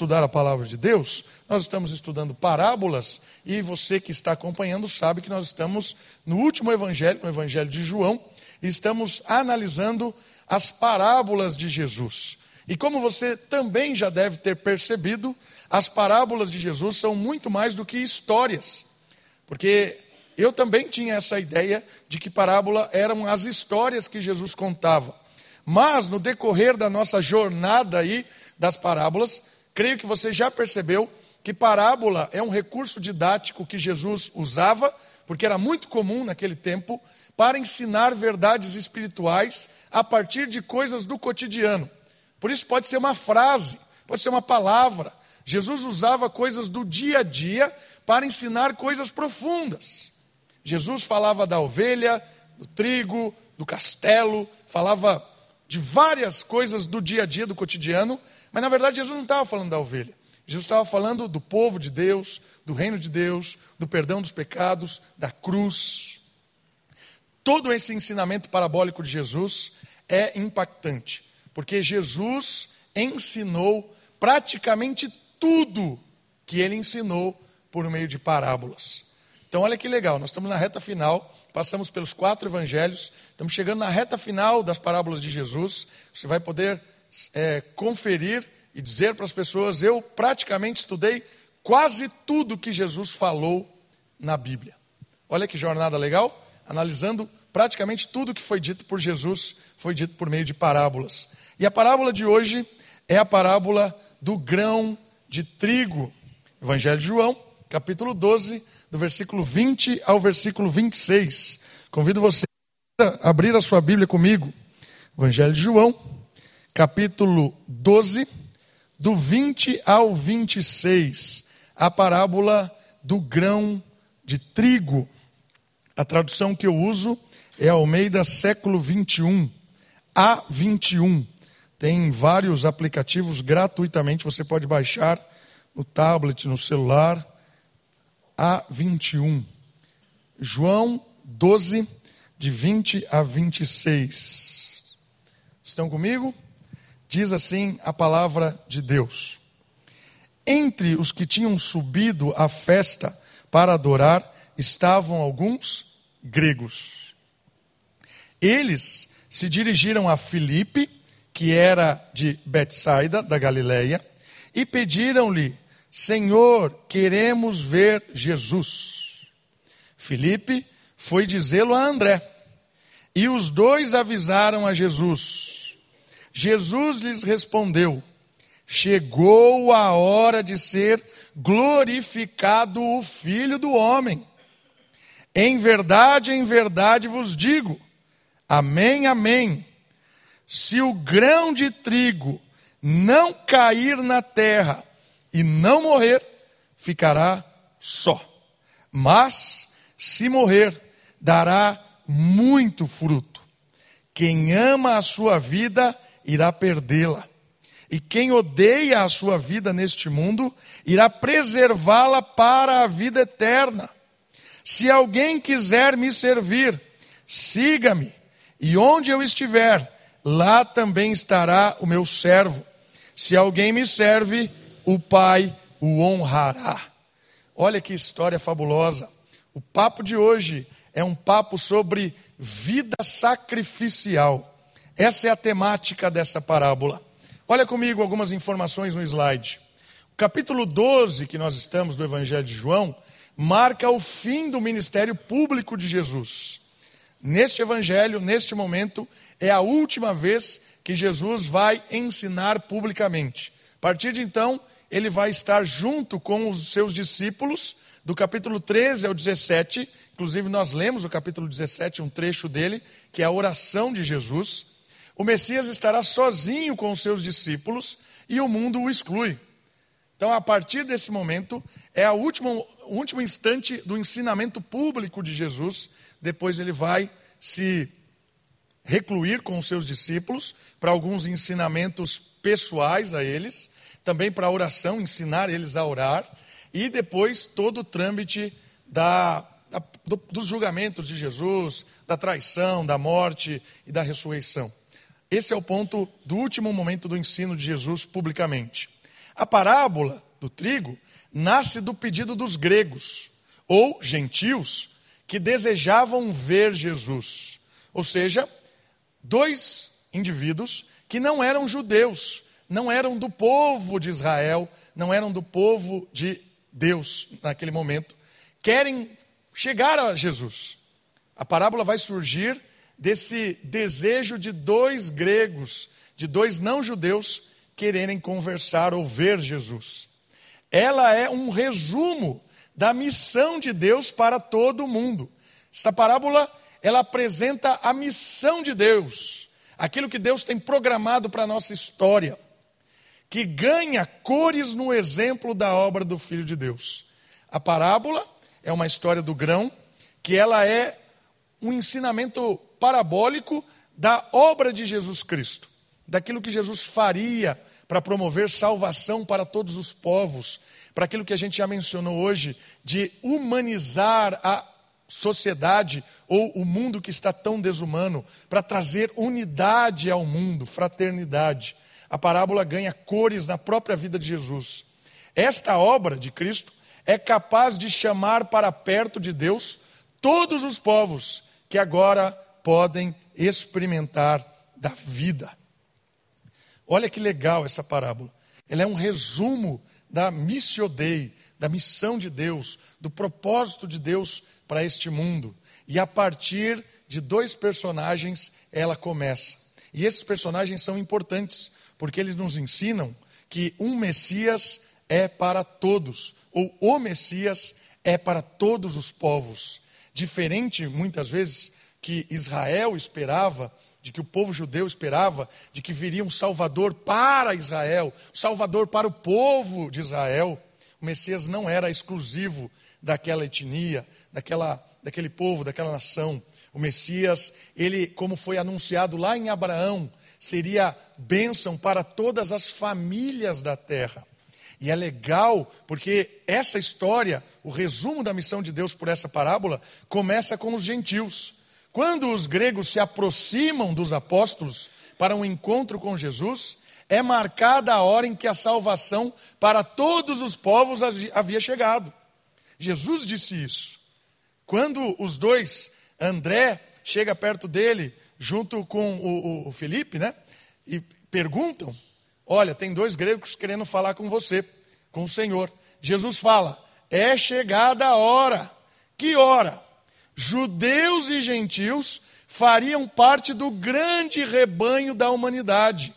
estudar a palavra de Deus, nós estamos estudando parábolas e você que está acompanhando sabe que nós estamos no último evangelho, no evangelho de João, e estamos analisando as parábolas de Jesus. E como você também já deve ter percebido, as parábolas de Jesus são muito mais do que histórias. Porque eu também tinha essa ideia de que parábola eram as histórias que Jesus contava. Mas no decorrer da nossa jornada aí das parábolas, creio que você já percebeu que parábola é um recurso didático que Jesus usava, porque era muito comum naquele tempo, para ensinar verdades espirituais a partir de coisas do cotidiano. Por isso pode ser uma frase, pode ser uma palavra. Jesus usava coisas do dia a dia para ensinar coisas profundas. Jesus falava da ovelha, do trigo, do castelo, falava de várias coisas do dia a dia, do cotidiano, mas na verdade Jesus não estava falando da ovelha. Jesus estava falando do povo de Deus, do reino de Deus, do perdão dos pecados, da cruz. Todo esse ensinamento parabólico de Jesus é impactante, porque Jesus ensinou praticamente tudo que ele ensinou por meio de parábolas. Então, olha que legal, nós estamos na reta final, passamos pelos quatro evangelhos, estamos chegando na reta final das parábolas de Jesus. Você vai poder é, conferir e dizer para as pessoas: eu praticamente estudei quase tudo que Jesus falou na Bíblia. Olha que jornada legal, analisando praticamente tudo que foi dito por Jesus, foi dito por meio de parábolas. E a parábola de hoje é a parábola do grão de trigo. Evangelho de João, capítulo 12, do versículo 20 ao versículo 26. Convido você a abrir a sua Bíblia comigo. Evangelho de João, capítulo 12, do 20 ao 26. A parábola do grão de trigo. A tradução que eu uso é Almeida século 21, A21. Tem vários aplicativos gratuitamente, você pode baixar no tablet, no celular. A21. João 12, de 20 a 26. Estão comigo? Diz assim a palavra de Deus. Entre os que tinham subido à festa para adorar estavam alguns gregos. Eles se dirigiram a Filipe, que era de Betsaida, da Galileia, e pediram-lhe: Senhor, queremos ver Jesus. Filipe foi dizê-lo a André. E os dois avisaram a Jesus. Jesus lhes respondeu: Chegou a hora de ser glorificado o Filho do Homem. Em verdade, em verdade vos digo: Amém, amém. Se o grão de trigo não cair na terra e não morrer, ficará só. Mas, se morrer, dará muito fruto. Quem ama a sua vida irá perdê-la. E quem odeia a sua vida neste mundo irá preservá-la para a vida eterna. Se alguém quiser me servir, siga-me, e onde eu estiver, lá também estará o meu servo. Se alguém me serve, o Pai o honrará. Olha que história fabulosa. O papo de hoje é um papo sobre vida sacrificial. Essa é a temática dessa parábola. Olha comigo algumas informações no slide. O capítulo 12 que nós estamos do Evangelho de João marca o fim do ministério público de Jesus. Neste evangelho, neste momento, é a última vez que Jesus vai ensinar publicamente. A partir de então, ele vai estar junto com os seus discípulos, do capítulo 13 ao 17. Inclusive, nós lemos o capítulo 17, um trecho dele, que é a oração de Jesus. O Messias estará sozinho com os seus discípulos e o mundo o exclui. Então, a partir desse momento, é a última, o último instante do ensinamento público de Jesus. Depois, ele vai se recluir com os seus discípulos para alguns ensinamentos pessoais a eles também para a oração, ensinar eles a orar, e depois todo o trâmite da, da, do, dos julgamentos de Jesus, da traição, da morte e da ressurreição. Esse é o ponto do último momento do ensino de Jesus publicamente. A parábola do trigo nasce do pedido dos gregos, ou gentios, que desejavam ver Jesus. Ou seja, dois indivíduos que não eram judeus, não eram do povo de Israel, não eram do povo de Deus naquele momento, querem chegar a Jesus. A parábola vai surgir desse desejo de dois gregos, de dois não-judeus, quererem conversar ou ver Jesus. Ela é um resumo da missão de Deus para todo o mundo. Esta parábola, ela apresenta a missão de Deus, aquilo que Deus tem programado para a nossa história que ganha cores no exemplo da obra do Filho de Deus. A parábola é uma história do grão, que ela é um ensinamento parabólico da obra de Jesus Cristo, daquilo que Jesus faria para promover salvação para todos os povos, para aquilo que a gente já mencionou hoje, de humanizar a sociedade ou o mundo que está tão desumano, para trazer unidade ao mundo, fraternidade a parábola ganha cores na própria vida de Jesus. Esta obra de Cristo é capaz de chamar para perto de Deus todos os povos que agora podem experimentar da vida. Olha que legal essa parábola. Ela é um resumo da missio Dei, da missão de Deus, do propósito de Deus para este mundo. E a partir de dois personagens ela começa. E esses personagens são importantes, porque eles nos ensinam que um Messias é para todos, ou o Messias é para todos os povos. Diferente, muitas vezes, que Israel esperava, de que o povo judeu esperava, de que viria um Salvador para Israel, Salvador para o povo de Israel. O Messias não era exclusivo daquela etnia, daquela, daquele povo, daquela nação. O Messias, ele, como foi anunciado lá em Abraão, seria bênção para todas as famílias da terra. E é legal porque essa história, o resumo da missão de Deus por essa parábola, começa com os gentios. Quando os gregos se aproximam dos apóstolos para um encontro com Jesus, é marcada a hora em que a salvação para todos os povos havia chegado. Jesus disse isso. Quando os dois, André chega perto dele, junto com o, o Felipe, né? E perguntam: Olha, tem dois gregos querendo falar com você, com o Senhor. Jesus fala: É chegada a hora. Que hora? Judeus e gentios fariam parte do grande rebanho da humanidade,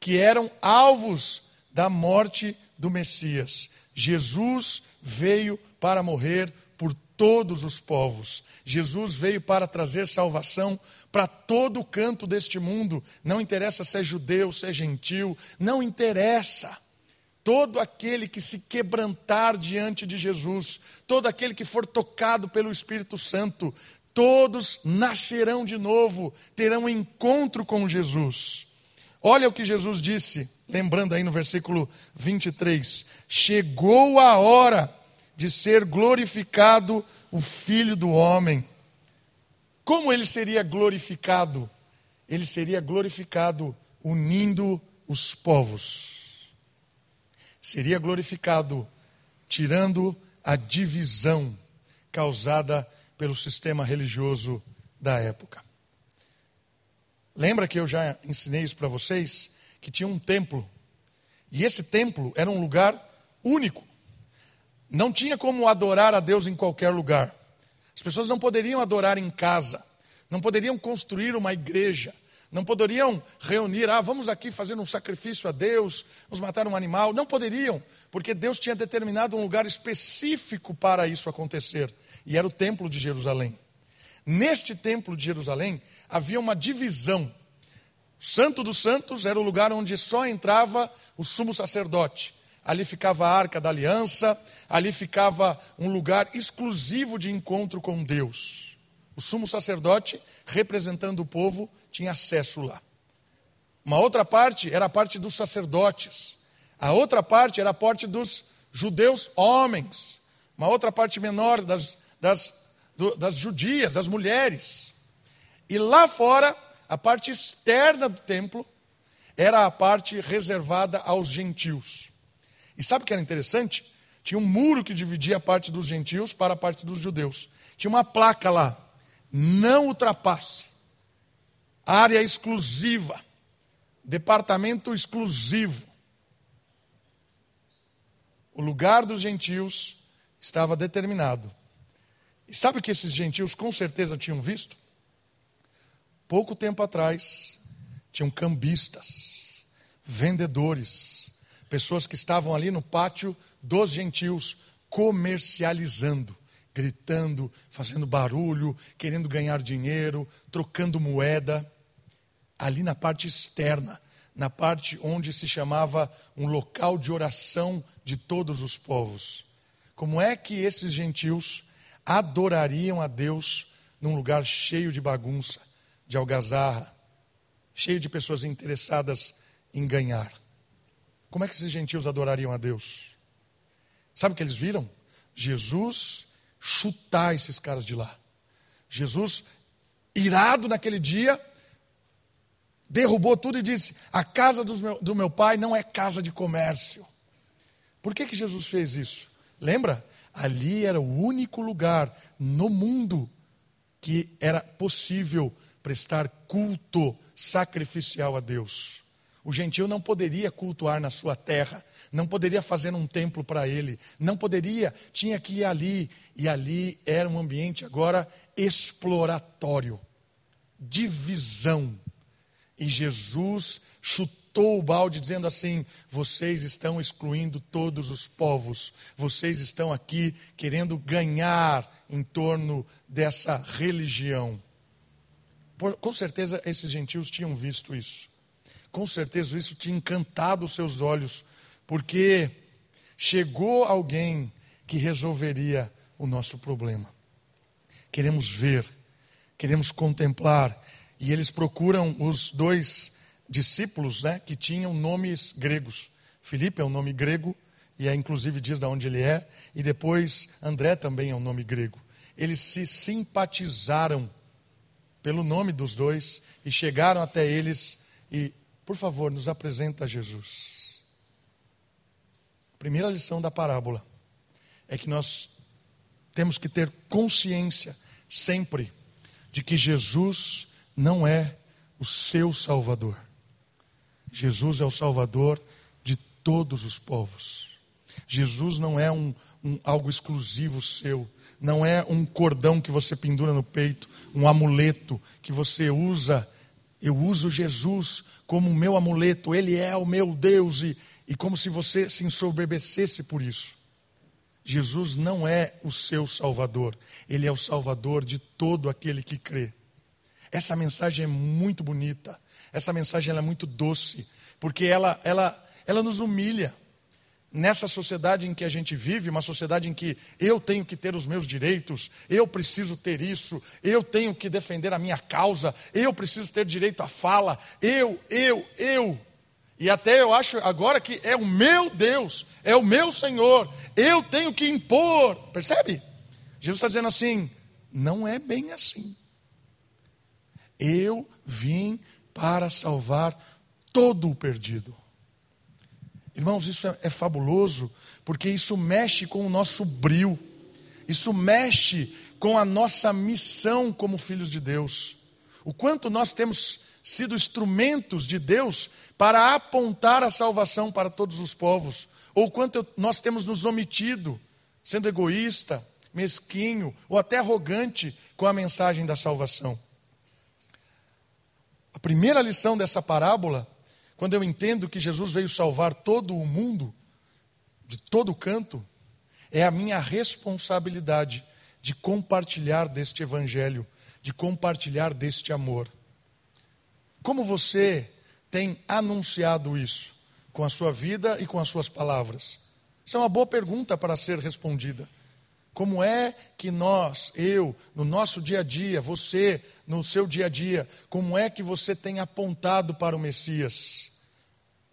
que eram alvos da morte do Messias. Jesus veio para morrer por todos os povos. Jesus veio para trazer salvação para todo o canto deste mundo. Não interessa se é judeu, se é gentil, não interessa. Todo aquele que se quebrantar diante de Jesus, todo aquele que for tocado pelo Espírito Santo, todos nascerão de novo, terão encontro com Jesus. Olha o que Jesus disse, lembrando aí no versículo 23: Chegou a hora de ser glorificado o Filho do Homem. Como ele seria glorificado? Ele seria glorificado unindo os povos. Seria glorificado tirando a divisão causada pelo sistema religioso da época. Lembra que eu já ensinei isso para vocês? Que tinha um templo. E esse templo era um lugar único. Não tinha como adorar a Deus em qualquer lugar. As pessoas não poderiam adorar em casa, não poderiam construir uma igreja, não poderiam reunir, ah, vamos aqui fazer um sacrifício a Deus, vamos matar um animal. Não poderiam, porque Deus tinha determinado um lugar específico para isso acontecer, e era o Templo de Jerusalém. Neste Templo de Jerusalém havia uma divisão. O Santo dos Santos era o lugar onde só entrava o sumo sacerdote ali ficava a arca da aliança, ali ficava um lugar exclusivo de encontro com Deus. O sumo sacerdote, representando o povo, tinha acesso lá. Uma outra parte era a parte dos sacerdotes. A outra parte era a parte dos judeus homens. Uma outra parte menor das, das, do, das judias, das mulheres. E lá fora, a parte externa do templo era a parte reservada aos gentios. E sabe o que era interessante? Tinha um muro que dividia a parte dos gentios para a parte dos judeus. Tinha uma placa lá: não ultrapasse. Área exclusiva. Departamento exclusivo. O lugar dos gentios estava determinado. E sabe o que esses gentios com certeza tinham visto? Pouco tempo atrás, tinham cambistas, vendedores, pessoas que estavam ali no pátio dos gentios comercializando, gritando, fazendo barulho, querendo ganhar dinheiro, trocando moeda. Ali na parte externa, na parte onde se chamava um local de oração de todos os povos. Como é que esses gentios adorariam a Deus num lugar cheio de bagunça, de algazarra, cheio de pessoas interessadas em ganhar? Como é que esses gentios adorariam a Deus? Sabe o que eles viram? Jesus chutar esses caras de lá. Jesus, irado naquele dia, derrubou tudo e disse: A casa meu, do meu pai não é casa de comércio. Por que, que Jesus fez isso? Lembra? Ali era o único lugar no mundo que era possível prestar culto sacrificial a Deus. O gentio não poderia cultuar na sua terra, não poderia fazer um templo para ele, não poderia, tinha que ir ali, e ali era um ambiente agora exploratório, divisão. E Jesus chutou o balde dizendo assim: vocês estão excluindo todos os povos, vocês estão aqui querendo ganhar em torno dessa religião. Por, com certeza esses gentios tinham visto isso com certeza isso tinha encantado os seus olhos, porque chegou alguém que resolveria o nosso problema. Queremos ver, queremos contemplar, e eles procuram os dois discípulos né, que tinham nomes gregos. Filipe é um nome grego, e é inclusive diz de onde ele é, e depois André também é um nome grego. Eles se simpatizaram pelo nome dos dois e chegaram até eles e por favor, nos apresenta Jesus. Primeira lição da parábola é que nós temos que ter consciência sempre de que Jesus não é o seu Salvador. Jesus é o Salvador de todos os povos. Jesus não é um, um, algo exclusivo seu, não é um cordão que você pendura no peito, um amuleto que você usa eu uso Jesus como o meu amuleto, Ele é o meu Deus, e, e como se você se ensoberbecesse por isso. Jesus não é o seu Salvador, Ele é o Salvador de todo aquele que crê. Essa mensagem é muito bonita, essa mensagem é muito doce, porque ela, ela, ela nos humilha nessa sociedade em que a gente vive, uma sociedade em que eu tenho que ter os meus direitos, eu preciso ter isso, eu tenho que defender a minha causa, eu preciso ter direito à fala, eu, eu, eu. E até eu acho agora que é o meu Deus, é o meu Senhor, eu tenho que impor, percebe? Jesus está dizendo assim: não é bem assim. Eu vim para salvar todo o perdido. Irmãos, isso é, é fabuloso, porque isso mexe com o nosso bril, isso mexe com a nossa missão como filhos de Deus. O quanto nós temos sido instrumentos de Deus para apontar a salvação para todos os povos, ou quanto nós temos nos omitido, sendo egoísta, mesquinho ou até arrogante com a mensagem da salvação. A primeira lição dessa parábola quando eu entendo que Jesus veio salvar todo o mundo, de todo canto, é a minha responsabilidade de compartilhar deste evangelho, de compartilhar deste amor. Como você tem anunciado isso com a sua vida e com as suas palavras? Isso é uma boa pergunta para ser respondida. Como é que nós, eu, no nosso dia a dia, você, no seu dia a dia, como é que você tem apontado para o Messias?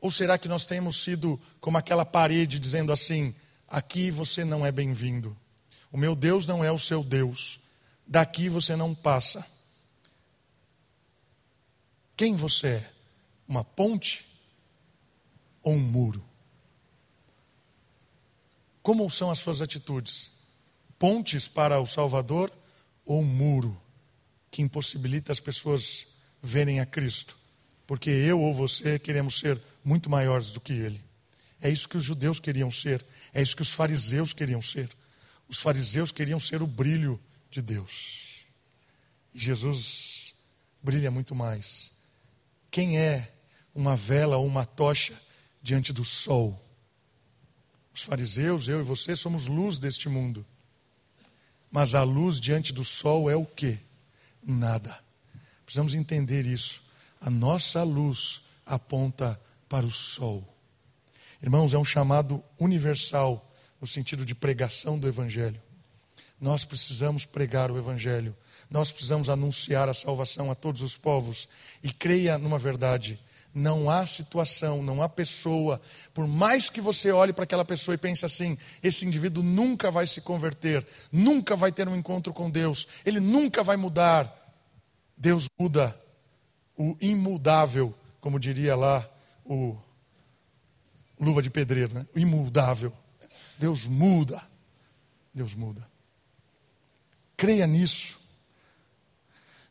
Ou será que nós temos sido como aquela parede dizendo assim: aqui você não é bem-vindo, o meu Deus não é o seu Deus, daqui você não passa. Quem você é? Uma ponte ou um muro? Como são as suas atitudes? Pontes para o Salvador ou um muro que impossibilita as pessoas verem a Cristo? Porque eu ou você queremos ser muito maiores do que Ele. É isso que os judeus queriam ser, é isso que os fariseus queriam ser. Os fariseus queriam ser o brilho de Deus. E Jesus brilha muito mais. Quem é uma vela ou uma tocha diante do sol? Os fariseus, eu e você, somos luz deste mundo. Mas a luz diante do sol é o quê? Nada. Precisamos entender isso. A nossa luz aponta para o sol. Irmãos, é um chamado universal no sentido de pregação do Evangelho. Nós precisamos pregar o Evangelho, nós precisamos anunciar a salvação a todos os povos. E creia numa verdade: não há situação, não há pessoa, por mais que você olhe para aquela pessoa e pense assim, esse indivíduo nunca vai se converter, nunca vai ter um encontro com Deus, ele nunca vai mudar. Deus muda o imudável, como diria lá o luva de pedreiro, né? o imudável. Deus muda. Deus muda. Creia nisso.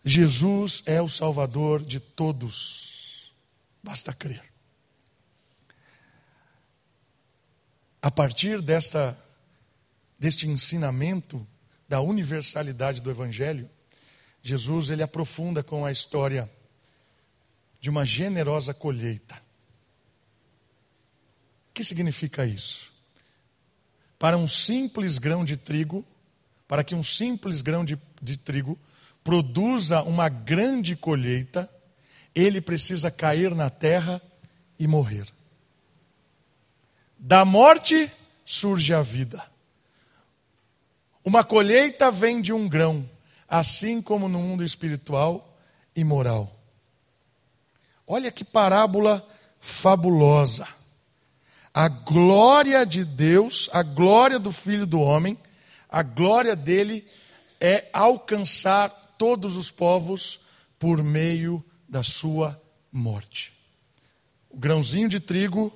Jesus é o Salvador de todos. Basta crer. A partir desta, deste ensinamento da universalidade do Evangelho, Jesus ele aprofunda com a história de uma generosa colheita. Que significa isso? para um simples grão de trigo, para que um simples grão de, de trigo produza uma grande colheita, ele precisa cair na terra e morrer. Da morte surge a vida. Uma colheita vem de um grão, assim como no mundo espiritual e moral. Olha que parábola fabulosa a glória de Deus, a glória do Filho do Homem, a glória dele é alcançar todos os povos por meio da sua morte. O grãozinho de trigo,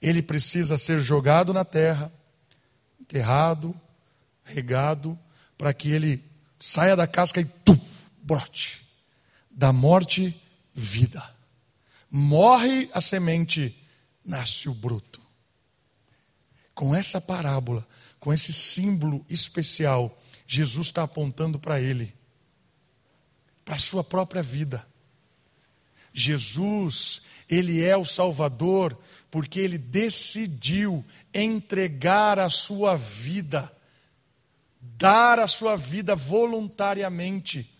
ele precisa ser jogado na terra, enterrado, regado, para que ele saia da casca e tuf, brote. Da morte, vida. Morre a semente nasce o broto. Com essa parábola, com esse símbolo especial, Jesus está apontando para ele, para a sua própria vida. Jesus, ele é o Salvador porque ele decidiu entregar a sua vida, dar a sua vida voluntariamente,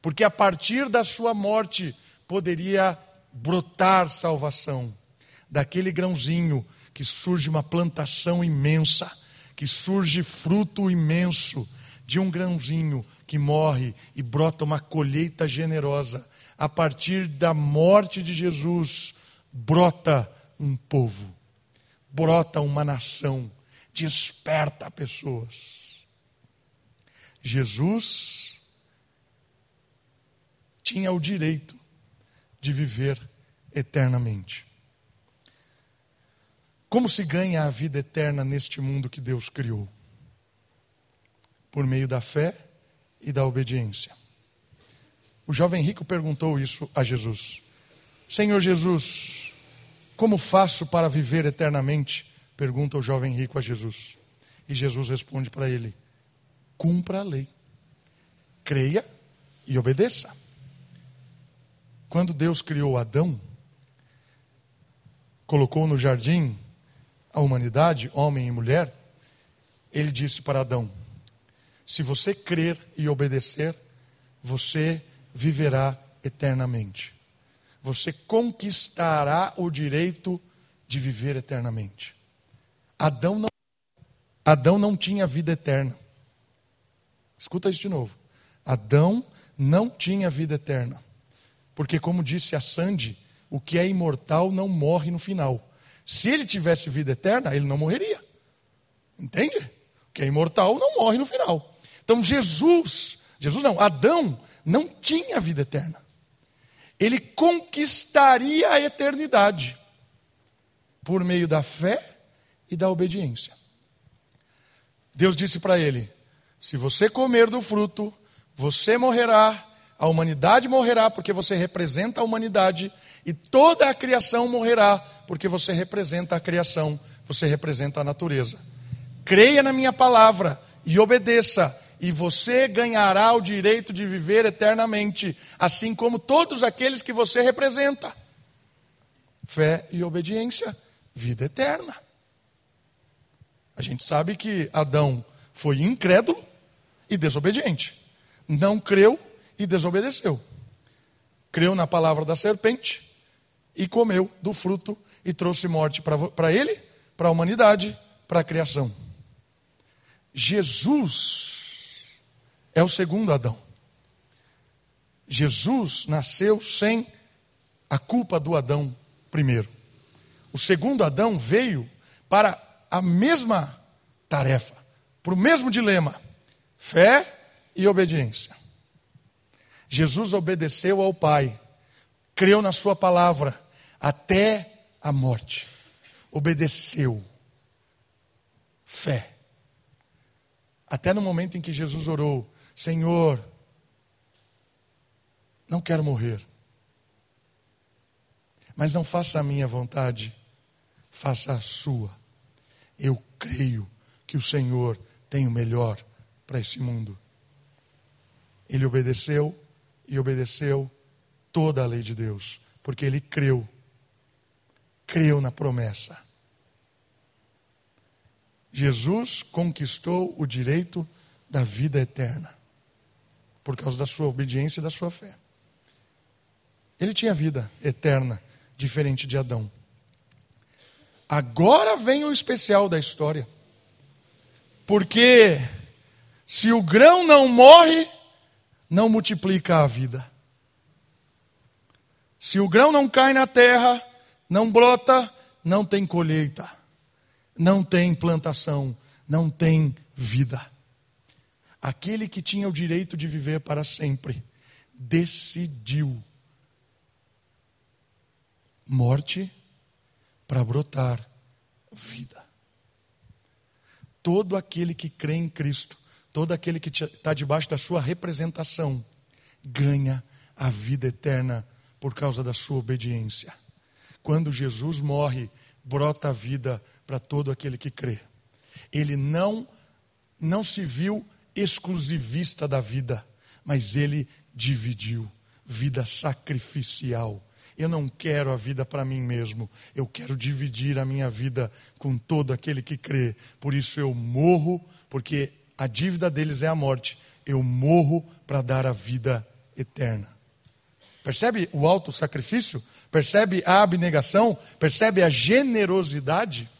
porque a partir da sua morte poderia brotar salvação daquele grãozinho que surge uma plantação imensa, que surge fruto imenso de um grãozinho que morre e brota uma colheita generosa. A partir da morte de Jesus, brota um povo, brota uma nação, desperta pessoas. Jesus tinha o direito de viver eternamente. Como se ganha a vida eterna neste mundo que Deus criou? Por meio da fé e da obediência. O jovem rico perguntou isso a Jesus: Senhor Jesus, como faço para viver eternamente? Pergunta o jovem rico a Jesus. E Jesus responde para ele: Cumpra a lei, creia e obedeça. Quando Deus criou Adão, colocou no jardim a humanidade, homem e mulher, ele disse para Adão: Se você crer e obedecer, você viverá eternamente. Você conquistará o direito de viver eternamente. Adão não, Adão não tinha vida eterna. Escuta isso de novo. Adão não tinha vida eterna. Porque, como disse a Sandy, o que é imortal não morre no final. Se ele tivesse vida eterna, ele não morreria. Entende? O que é imortal não morre no final. Então Jesus, Jesus não, Adão não tinha vida eterna. Ele conquistaria a eternidade por meio da fé e da obediência. Deus disse para ele: Se você comer do fruto, você morrerá, a humanidade morrerá porque você representa a humanidade, e toda a criação morrerá porque você representa a criação, você representa a natureza. Creia na minha palavra e obedeça, e você ganhará o direito de viver eternamente, assim como todos aqueles que você representa. Fé e obediência, vida eterna. A gente sabe que Adão foi incrédulo e desobediente. Não creu e desobedeceu. Creu na palavra da serpente e comeu do fruto e trouxe morte para ele, para a humanidade, para a criação. Jesus é o segundo Adão. Jesus nasceu sem a culpa do Adão primeiro. O segundo Adão veio para a mesma tarefa, para o mesmo dilema: fé e obediência. Jesus obedeceu ao Pai, creu na Sua palavra até a morte. Obedeceu. Fé. Até no momento em que Jesus orou: Senhor, não quero morrer, mas não faça a minha vontade, faça a sua. Eu creio que o Senhor tem o melhor para esse mundo. Ele obedeceu e obedeceu toda a lei de Deus, porque ele creu. Creu na promessa. Jesus conquistou o direito da vida eterna, por causa da sua obediência e da sua fé. Ele tinha vida eterna, diferente de Adão. Agora vem o especial da história. Porque se o grão não morre, não multiplica a vida. Se o grão não cai na terra, não brota, não tem colheita, não tem plantação, não tem vida. Aquele que tinha o direito de viver para sempre, decidiu morte para brotar vida. Todo aquele que crê em Cristo, todo aquele que está debaixo da sua representação, ganha a vida eterna por causa da sua obediência. Quando Jesus morre, brota a vida para todo aquele que crê. Ele não não se viu exclusivista da vida, mas ele dividiu vida sacrificial eu não quero a vida para mim mesmo, eu quero dividir a minha vida com todo aquele que crê. Por isso eu morro, porque a dívida deles é a morte. Eu morro para dar a vida eterna. Percebe o alto sacrifício? Percebe a abnegação? Percebe a generosidade?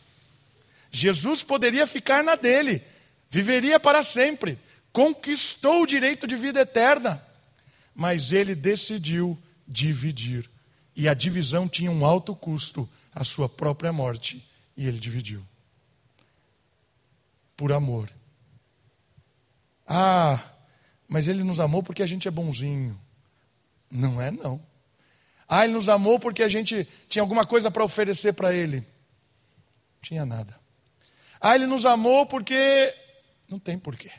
Jesus poderia ficar na dele, viveria para sempre, conquistou o direito de vida eterna, mas ele decidiu dividir e a divisão tinha um alto custo, a sua própria morte, e ele dividiu. Por amor. Ah, mas ele nos amou porque a gente é bonzinho. Não é, não. Ah, ele nos amou porque a gente tinha alguma coisa para oferecer para ele. Não tinha nada. Ah, ele nos amou porque. Não tem porquê.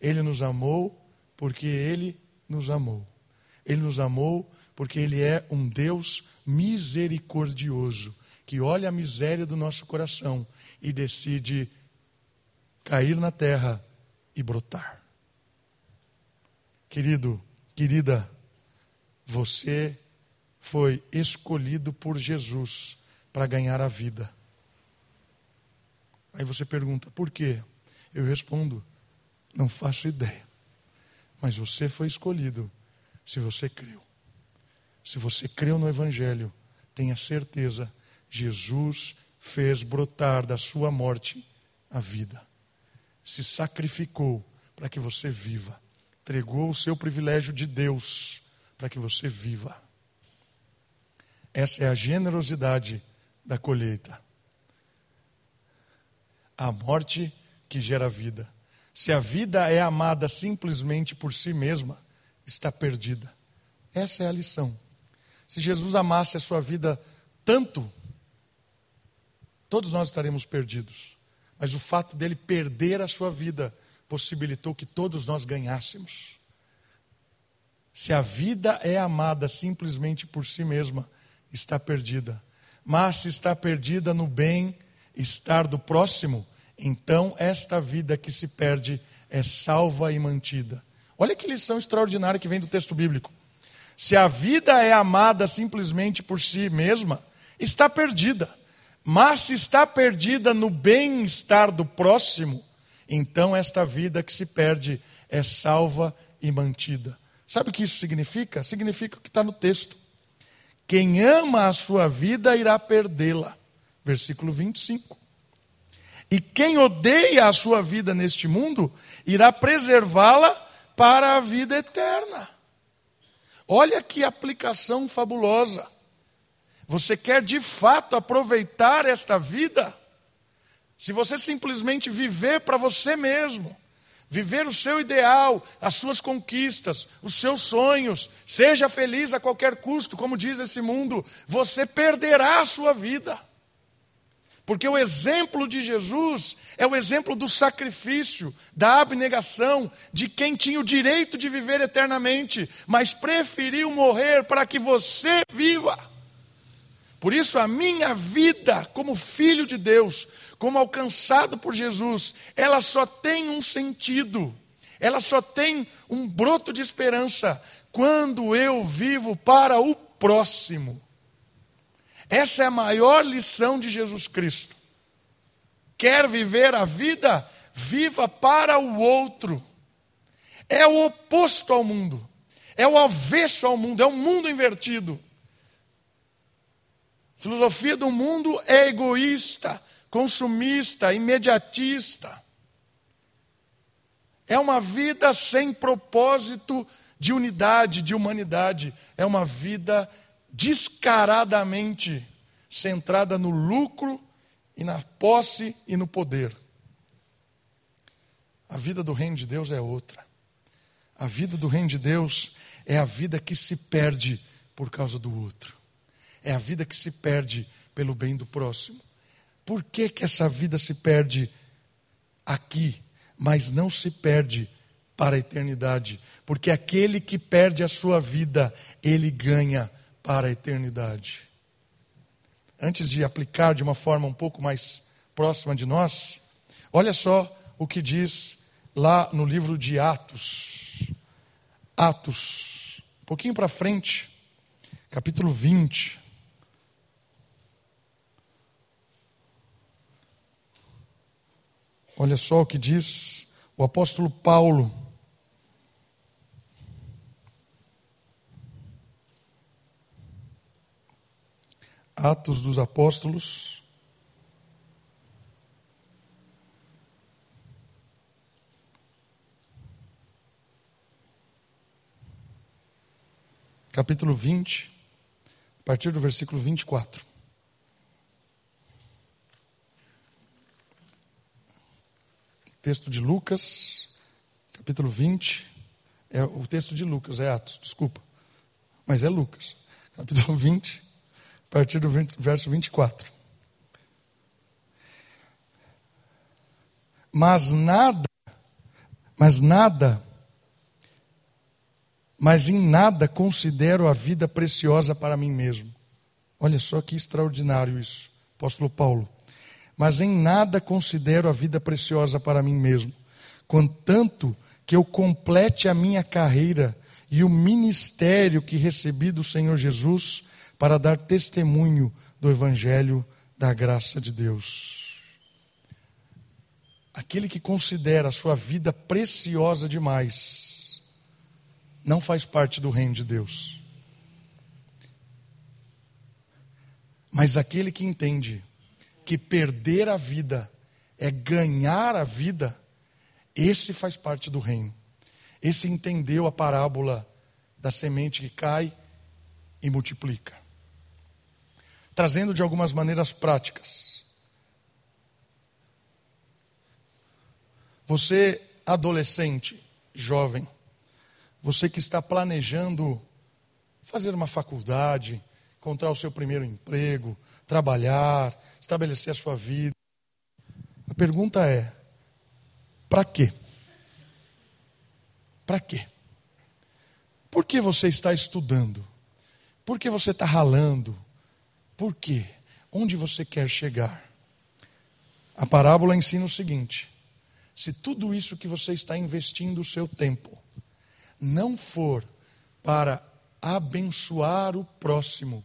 Ele nos amou porque ele nos amou. Ele nos amou porque Ele é um Deus misericordioso, que olha a miséria do nosso coração e decide cair na terra e brotar. Querido, querida, você foi escolhido por Jesus para ganhar a vida. Aí você pergunta, por quê? Eu respondo, não faço ideia. Mas você foi escolhido se você creu. Se você creu no Evangelho, tenha certeza, Jesus fez brotar da sua morte a vida. Se sacrificou para que você viva. Entregou o seu privilégio de Deus para que você viva. Essa é a generosidade da colheita. A morte que gera vida. Se a vida é amada simplesmente por si mesma, está perdida. Essa é a lição. Se Jesus amasse a sua vida tanto, todos nós estaremos perdidos. Mas o fato dele perder a sua vida possibilitou que todos nós ganhássemos. Se a vida é amada simplesmente por si mesma, está perdida. Mas se está perdida no bem-estar do próximo, então esta vida que se perde é salva e mantida. Olha que lição extraordinária que vem do texto bíblico. Se a vida é amada simplesmente por si mesma, está perdida. Mas se está perdida no bem-estar do próximo, então esta vida que se perde é salva e mantida. Sabe o que isso significa? Significa o que está no texto. Quem ama a sua vida irá perdê-la. Versículo 25. E quem odeia a sua vida neste mundo irá preservá-la para a vida eterna. Olha que aplicação fabulosa. Você quer de fato aproveitar esta vida? Se você simplesmente viver para você mesmo, viver o seu ideal, as suas conquistas, os seus sonhos, seja feliz a qualquer custo, como diz esse mundo, você perderá a sua vida. Porque o exemplo de Jesus é o exemplo do sacrifício, da abnegação, de quem tinha o direito de viver eternamente, mas preferiu morrer para que você viva. Por isso, a minha vida como filho de Deus, como alcançado por Jesus, ela só tem um sentido, ela só tem um broto de esperança quando eu vivo para o próximo. Essa é a maior lição de Jesus Cristo. Quer viver a vida? Viva para o outro. É o oposto ao mundo, é o avesso ao mundo, é o mundo invertido. Filosofia do mundo é egoísta, consumista, imediatista. É uma vida sem propósito de unidade, de humanidade. É uma vida descaradamente centrada no lucro e na posse e no poder. A vida do reino de Deus é outra. A vida do reino de Deus é a vida que se perde por causa do outro. É a vida que se perde pelo bem do próximo. Por que, que essa vida se perde aqui, mas não se perde para a eternidade? Porque aquele que perde a sua vida, ele ganha para a eternidade. Antes de aplicar de uma forma um pouco mais próxima de nós, olha só o que diz lá no livro de Atos. Atos, um pouquinho para frente, capítulo 20. Olha só o que diz o apóstolo Paulo. Atos dos Apóstolos. Capítulo 20, a partir do versículo 24. Texto de Lucas, capítulo 20. É o texto de Lucas, é Atos, desculpa. Mas é Lucas. Capítulo 20, a partir do 20, verso 24. Mas nada, mas nada, mas em nada considero a vida preciosa para mim mesmo. Olha só que extraordinário isso, apóstolo Paulo mas em nada considero a vida preciosa para mim mesmo, contanto que eu complete a minha carreira e o ministério que recebi do Senhor Jesus para dar testemunho do Evangelho da graça de Deus. Aquele que considera a sua vida preciosa demais, não faz parte do reino de Deus. Mas aquele que entende que perder a vida é ganhar a vida, esse faz parte do reino. Esse entendeu a parábola da semente que cai e multiplica. Trazendo de algumas maneiras práticas. Você, adolescente, jovem, você que está planejando fazer uma faculdade, encontrar o seu primeiro emprego, trabalhar, estabelecer a sua vida. pergunta é: para quê? Para quê? Por que você está estudando? Por que você está ralando? Por quê? Onde você quer chegar? A parábola ensina o seguinte: se tudo isso que você está investindo o seu tempo não for para abençoar o próximo,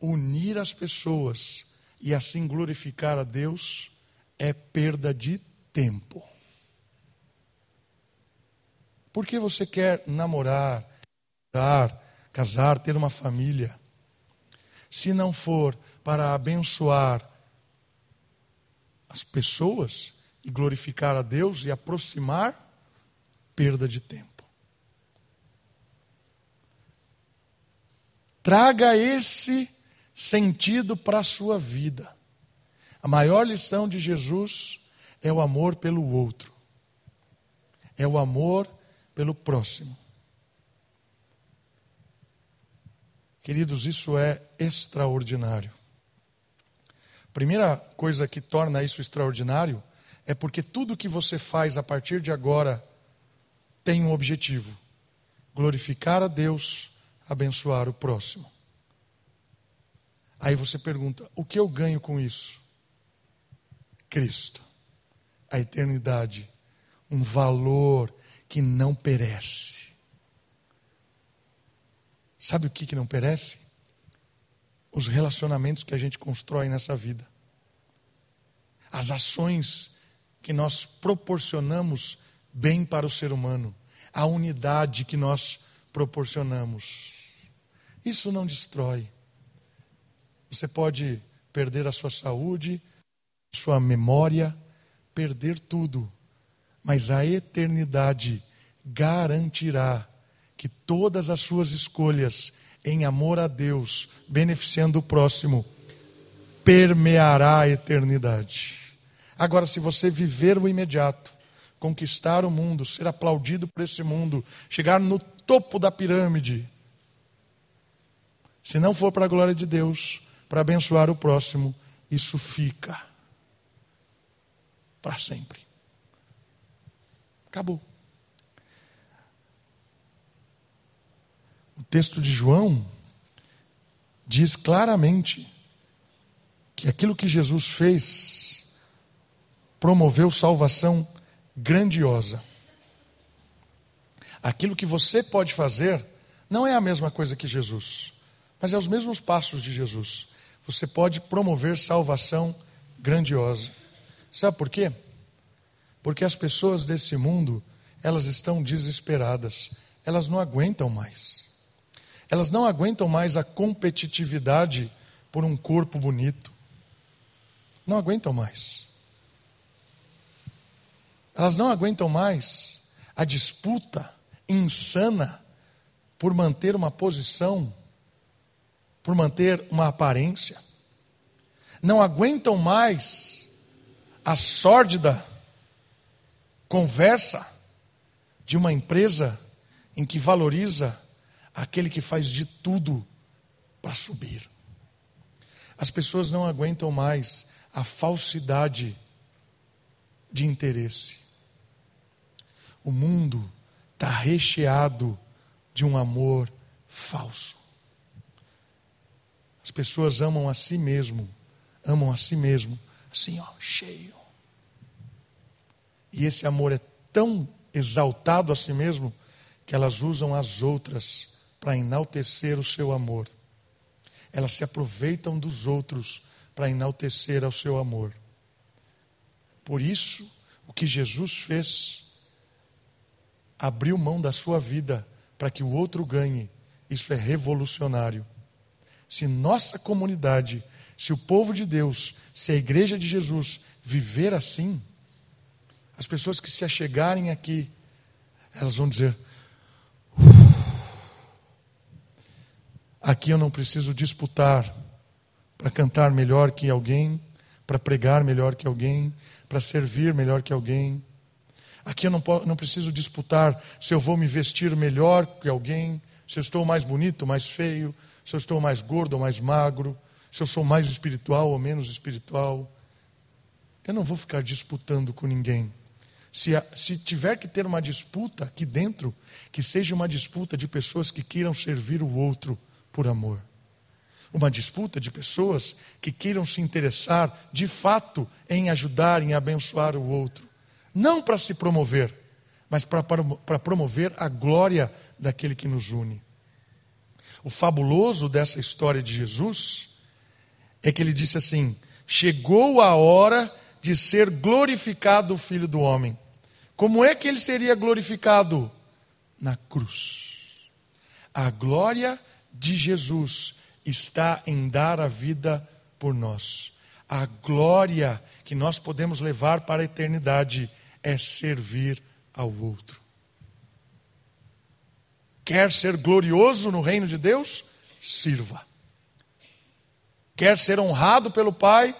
unir as pessoas e assim glorificar a Deus, é perda de tempo. Por que você quer namorar, casar, casar, ter uma família? Se não for para abençoar as pessoas e glorificar a Deus e aproximar, perda de tempo. Traga esse sentido para a sua vida. A maior lição de Jesus é o amor pelo outro, é o amor pelo próximo. Queridos, isso é extraordinário. Primeira coisa que torna isso extraordinário é porque tudo que você faz a partir de agora tem um objetivo: glorificar a Deus, abençoar o próximo. Aí você pergunta: o que eu ganho com isso? Cristo, a eternidade, um valor que não perece. Sabe o que, que não perece? os relacionamentos que a gente constrói nessa vida, as ações que nós proporcionamos bem para o ser humano, a unidade que nós proporcionamos. Isso não destrói. Você pode perder a sua saúde, sua memória, perder tudo, mas a eternidade garantirá que todas as suas escolhas em amor a Deus, beneficiando o próximo, permeará a eternidade. Agora, se você viver o imediato, conquistar o mundo, ser aplaudido por esse mundo, chegar no topo da pirâmide, se não for para a glória de Deus, para abençoar o próximo, isso fica para sempre. Acabou. O texto de João diz claramente que aquilo que Jesus fez promoveu salvação grandiosa. Aquilo que você pode fazer não é a mesma coisa que Jesus, mas é os mesmos passos de Jesus. Você pode promover salvação grandiosa. Sabe por quê? Porque as pessoas desse mundo, elas estão desesperadas, elas não aguentam mais. Elas não aguentam mais a competitividade por um corpo bonito. Não aguentam mais. Elas não aguentam mais a disputa insana por manter uma posição, por manter uma aparência. Não aguentam mais a sórdida conversa de uma empresa em que valoriza aquele que faz de tudo para subir. As pessoas não aguentam mais a falsidade de interesse. O mundo está recheado de um amor falso. As pessoas amam a si mesmo, amam a si mesmo, assim, ó, cheio. E esse amor é tão exaltado a si mesmo que elas usam as outras para enaltecer o seu amor. Elas se aproveitam dos outros para enaltecer ao seu amor. Por isso, o que Jesus fez, abriu mão da sua vida para que o outro ganhe, isso é revolucionário. Se nossa comunidade, se o povo de Deus, se a igreja de Jesus viver assim, as pessoas que se achegarem aqui, elas vão dizer: Aqui eu não preciso disputar para cantar melhor que alguém, para pregar melhor que alguém, para servir melhor que alguém. Aqui eu não, não preciso disputar se eu vou me vestir melhor que alguém, se eu estou mais bonito mais feio, se eu estou mais gordo ou mais magro, se eu sou mais espiritual ou menos espiritual. Eu não vou ficar disputando com ninguém. Se, se tiver que ter uma disputa aqui dentro, que seja uma disputa de pessoas que queiram servir o outro por amor. Uma disputa de pessoas que queiram se interessar de fato em ajudar, em abençoar o outro. Não para se promover, mas para promover a glória daquele que nos une. O fabuloso dessa história de Jesus é que ele disse assim: chegou a hora de ser glorificado o Filho do Homem. Como é que ele seria glorificado? Na cruz. A glória de Jesus está em dar a vida por nós. A glória que nós podemos levar para a eternidade é servir ao outro. Quer ser glorioso no reino de Deus? Sirva. Quer ser honrado pelo Pai?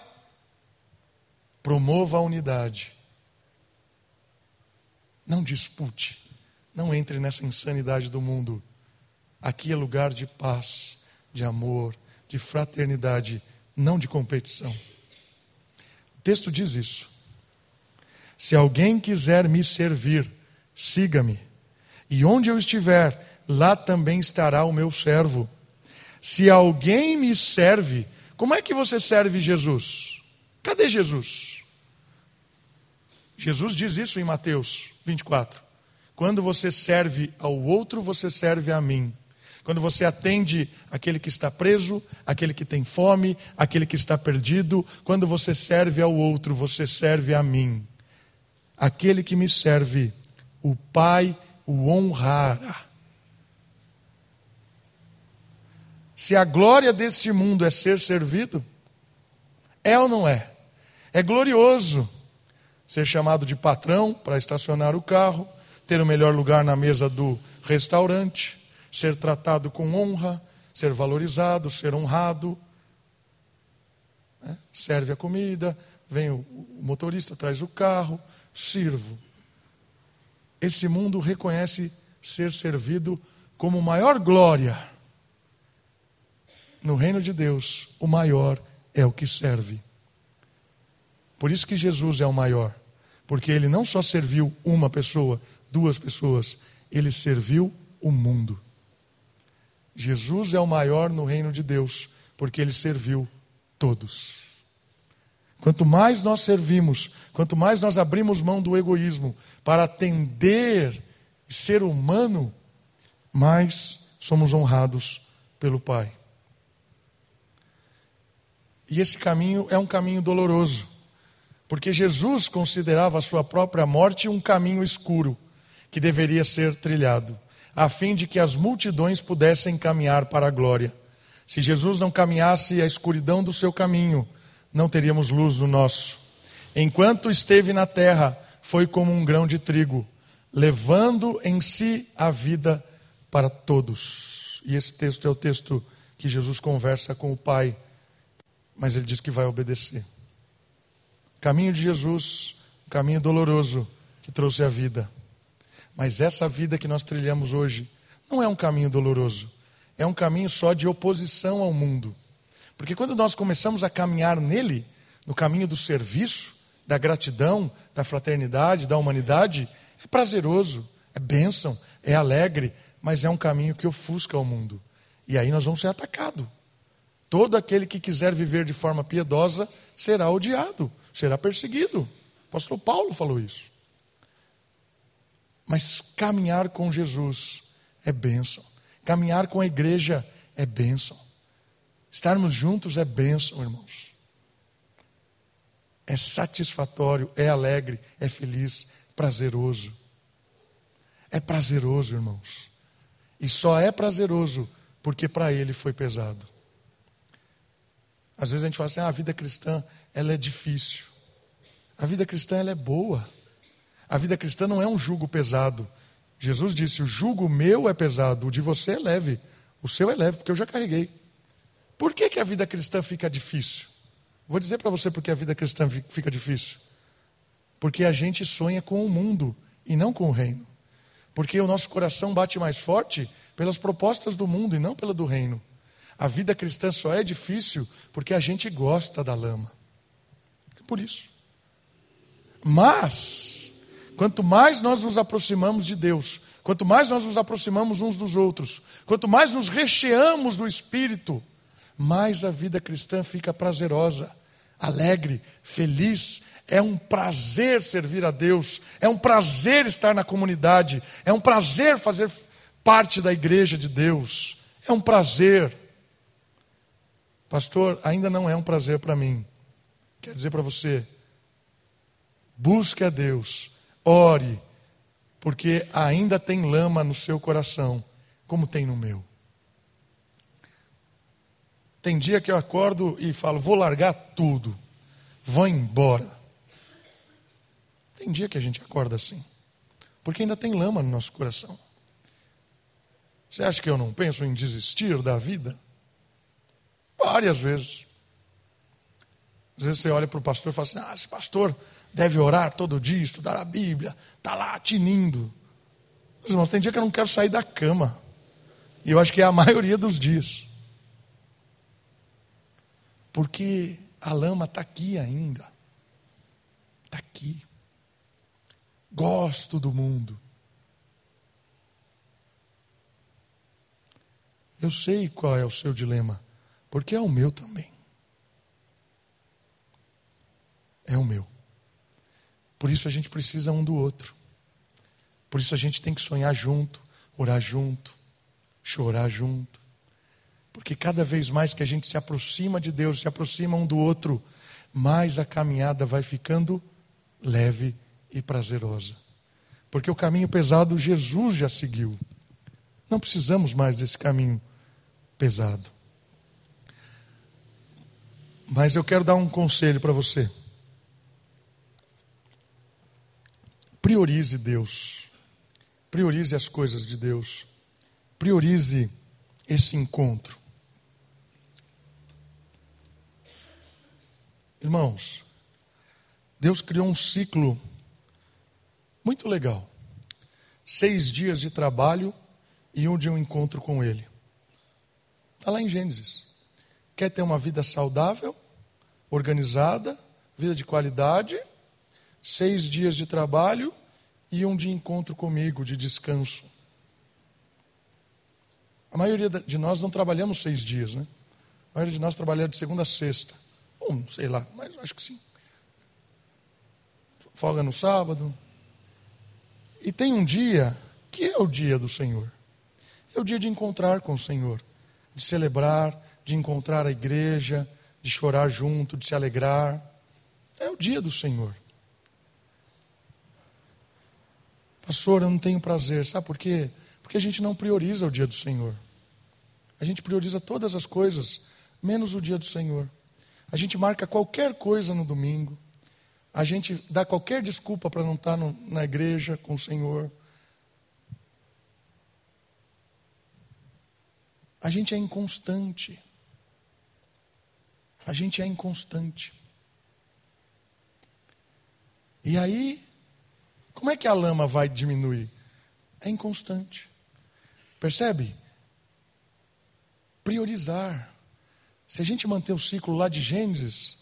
Promova a unidade. Não dispute. Não entre nessa insanidade do mundo. Aqui é lugar de paz, de amor, de fraternidade, não de competição. O texto diz isso. Se alguém quiser me servir, siga-me. E onde eu estiver, lá também estará o meu servo. Se alguém me serve, como é que você serve Jesus? Cadê Jesus? Jesus diz isso em Mateus 24. Quando você serve ao outro, você serve a mim. Quando você atende aquele que está preso, aquele que tem fome, aquele que está perdido, quando você serve ao outro, você serve a mim. Aquele que me serve, o Pai o honrará. Se a glória deste mundo é ser servido, é ou não é? É glorioso ser chamado de patrão para estacionar o carro, ter o melhor lugar na mesa do restaurante, ser tratado com honra, ser valorizado, ser honrado. Né? Serve a comida, vem o motorista, traz o carro, sirvo. Esse mundo reconhece ser servido como maior glória no reino de Deus, o maior é o que serve. Por isso que Jesus é o maior, porque ele não só serviu uma pessoa, duas pessoas, ele serviu o mundo. Jesus é o maior no reino de Deus, porque ele serviu todos. Quanto mais nós servimos, quanto mais nós abrimos mão do egoísmo para atender ser humano, mais somos honrados pelo Pai. E esse caminho é um caminho doloroso, porque Jesus considerava a sua própria morte um caminho escuro que deveria ser trilhado, a fim de que as multidões pudessem caminhar para a glória. Se Jesus não caminhasse a escuridão do seu caminho, não teríamos luz no nosso. Enquanto esteve na terra, foi como um grão de trigo, levando em si a vida para todos. E esse texto é o texto que Jesus conversa com o Pai mas ele diz que vai obedecer. Caminho de Jesus, caminho doloroso que trouxe a vida. Mas essa vida que nós trilhamos hoje não é um caminho doloroso, é um caminho só de oposição ao mundo. Porque quando nós começamos a caminhar nele, no caminho do serviço, da gratidão, da fraternidade, da humanidade, é prazeroso, é bênção, é alegre, mas é um caminho que ofusca o mundo. E aí nós vamos ser atacados. Todo aquele que quiser viver de forma piedosa será odiado, será perseguido. O apóstolo Paulo falou isso. Mas caminhar com Jesus é bênção. Caminhar com a igreja é bênção. Estarmos juntos é bênção, irmãos. É satisfatório, é alegre, é feliz, prazeroso. É prazeroso, irmãos. E só é prazeroso porque para ele foi pesado. Às vezes a gente fala assim: ah, a vida cristã ela é difícil. A vida cristã ela é boa. A vida cristã não é um jugo pesado. Jesus disse: o jugo meu é pesado, o de você é leve. O seu é leve, porque eu já carreguei. Por que, que a vida cristã fica difícil? Vou dizer para você porque a vida cristã fica difícil. Porque a gente sonha com o mundo e não com o reino. Porque o nosso coração bate mais forte pelas propostas do mundo e não pela do reino. A vida cristã só é difícil porque a gente gosta da lama. É por isso. Mas, quanto mais nós nos aproximamos de Deus, quanto mais nós nos aproximamos uns dos outros, quanto mais nos recheamos do Espírito, mais a vida cristã fica prazerosa, alegre, feliz. É um prazer servir a Deus, é um prazer estar na comunidade, é um prazer fazer parte da igreja de Deus, é um prazer. Pastor, ainda não é um prazer para mim. Quer dizer para você, busque a Deus, ore, porque ainda tem lama no seu coração, como tem no meu. Tem dia que eu acordo e falo, vou largar tudo, vou embora. Tem dia que a gente acorda assim, porque ainda tem lama no nosso coração. Você acha que eu não penso em desistir da vida? Várias vezes. Às vezes você olha para o pastor e fala assim: ah, esse pastor deve orar todo dia, estudar a Bíblia, está lá tinindo. Meus irmãos, tem dia que eu não quero sair da cama. E eu acho que é a maioria dos dias. Porque a lama está aqui ainda. Está aqui. Gosto do mundo. Eu sei qual é o seu dilema, porque é o meu também. é o meu. Por isso a gente precisa um do outro. Por isso a gente tem que sonhar junto, orar junto, chorar junto. Porque cada vez mais que a gente se aproxima de Deus, se aproxima um do outro, mais a caminhada vai ficando leve e prazerosa. Porque o caminho pesado Jesus já seguiu. Não precisamos mais desse caminho pesado. Mas eu quero dar um conselho para você. Priorize Deus. Priorize as coisas de Deus. Priorize esse encontro. Irmãos, Deus criou um ciclo muito legal. Seis dias de trabalho e um de um encontro com Ele. Está lá em Gênesis. Quer ter uma vida saudável, organizada, vida de qualidade? seis dias de trabalho e um de encontro comigo, de descanso. A maioria de nós não trabalhamos seis dias, né? A maioria de nós trabalha de segunda a sexta. Um, sei lá, mas acho que sim. Folga no sábado. E tem um dia que é o dia do Senhor. É o dia de encontrar com o Senhor, de celebrar, de encontrar a igreja, de chorar junto, de se alegrar. É o dia do Senhor. Pastor, eu não tenho prazer. Sabe por quê? Porque a gente não prioriza o dia do Senhor. A gente prioriza todas as coisas, menos o dia do Senhor. A gente marca qualquer coisa no domingo. A gente dá qualquer desculpa para não estar no, na igreja com o Senhor. A gente é inconstante. A gente é inconstante. E aí como é que a lama vai diminuir? É inconstante. Percebe? Priorizar. Se a gente manter o ciclo lá de Gênesis,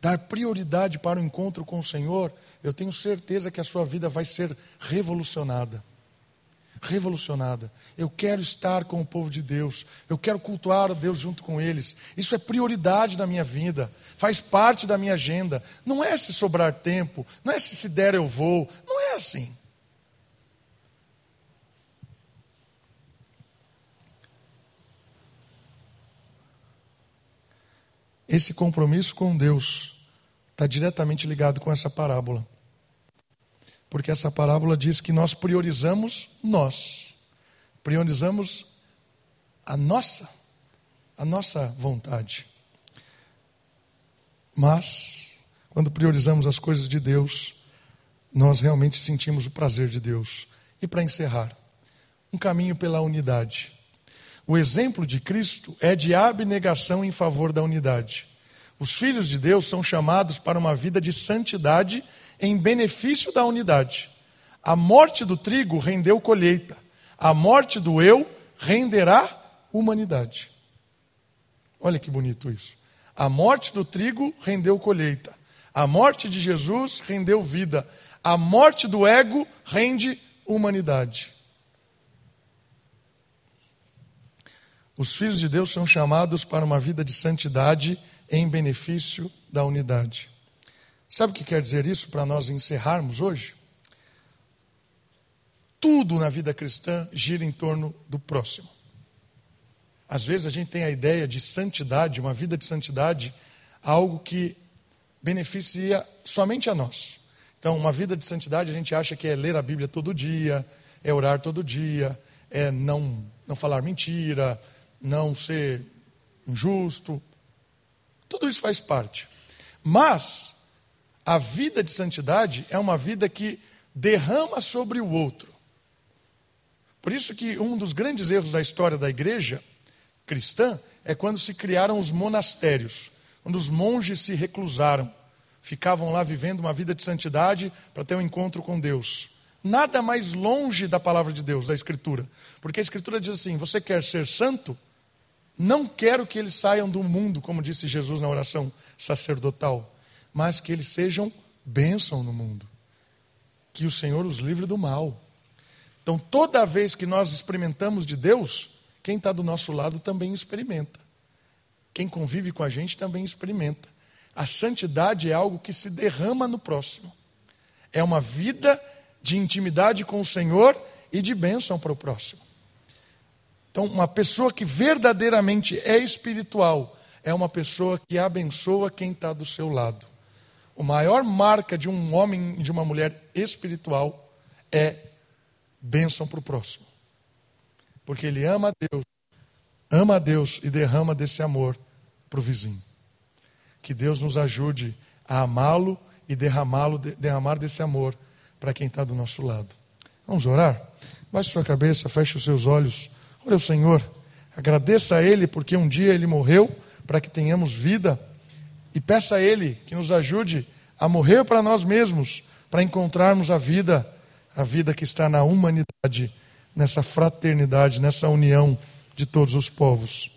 dar prioridade para o encontro com o Senhor, eu tenho certeza que a sua vida vai ser revolucionada revolucionada. Eu quero estar com o povo de Deus. Eu quero cultuar a Deus junto com eles. Isso é prioridade na minha vida. Faz parte da minha agenda. Não é se sobrar tempo. Não é se se der eu vou. Não é assim. Esse compromisso com Deus está diretamente ligado com essa parábola. Porque essa parábola diz que nós priorizamos nós. Priorizamos a nossa, a nossa vontade. Mas, quando priorizamos as coisas de Deus, nós realmente sentimos o prazer de Deus. E para encerrar, um caminho pela unidade. O exemplo de Cristo é de abnegação em favor da unidade. Os filhos de Deus são chamados para uma vida de santidade em benefício da unidade. A morte do trigo rendeu colheita, a morte do eu renderá humanidade. Olha que bonito isso. A morte do trigo rendeu colheita, A morte de Jesus rendeu vida. A morte do ego rende humanidade. Os filhos de Deus são chamados para uma vida de santidade em benefício da unidade. Sabe o que quer dizer isso para nós encerrarmos hoje? Tudo na vida cristã gira em torno do próximo. Às vezes a gente tem a ideia de santidade, uma vida de santidade, algo que beneficia somente a nós. Então, uma vida de santidade a gente acha que é ler a Bíblia todo dia, é orar todo dia, é não, não falar mentira, não ser injusto. Tudo isso faz parte. Mas a vida de santidade é uma vida que derrama sobre o outro. Por isso que um dos grandes erros da história da igreja cristã é quando se criaram os monastérios, quando os monges se reclusaram, ficavam lá vivendo uma vida de santidade para ter um encontro com Deus. Nada mais longe da palavra de Deus, da Escritura. Porque a Escritura diz assim: você quer ser santo? Não quero que eles saiam do mundo, como disse Jesus na oração sacerdotal, mas que eles sejam bênção no mundo. Que o Senhor os livre do mal. Então, toda vez que nós experimentamos de Deus, quem está do nosso lado também experimenta. Quem convive com a gente também experimenta. A santidade é algo que se derrama no próximo. É uma vida de intimidade com o Senhor e de bênção para o próximo. Então, uma pessoa que verdadeiramente é espiritual é uma pessoa que abençoa quem está do seu lado. A maior marca de um homem e de uma mulher espiritual é bênção para o próximo. Porque ele ama a Deus, ama a Deus e derrama desse amor para o vizinho. Que Deus nos ajude a amá-lo e derramá-lo, derramar desse amor para quem está do nosso lado. Vamos orar? Baixe sua cabeça, feche os seus olhos. Ore ao Senhor. Agradeça a Ele porque um dia Ele morreu para que tenhamos vida. E peça a Ele que nos ajude a morrer para nós mesmos, para encontrarmos a vida, a vida que está na humanidade, nessa fraternidade, nessa união de todos os povos.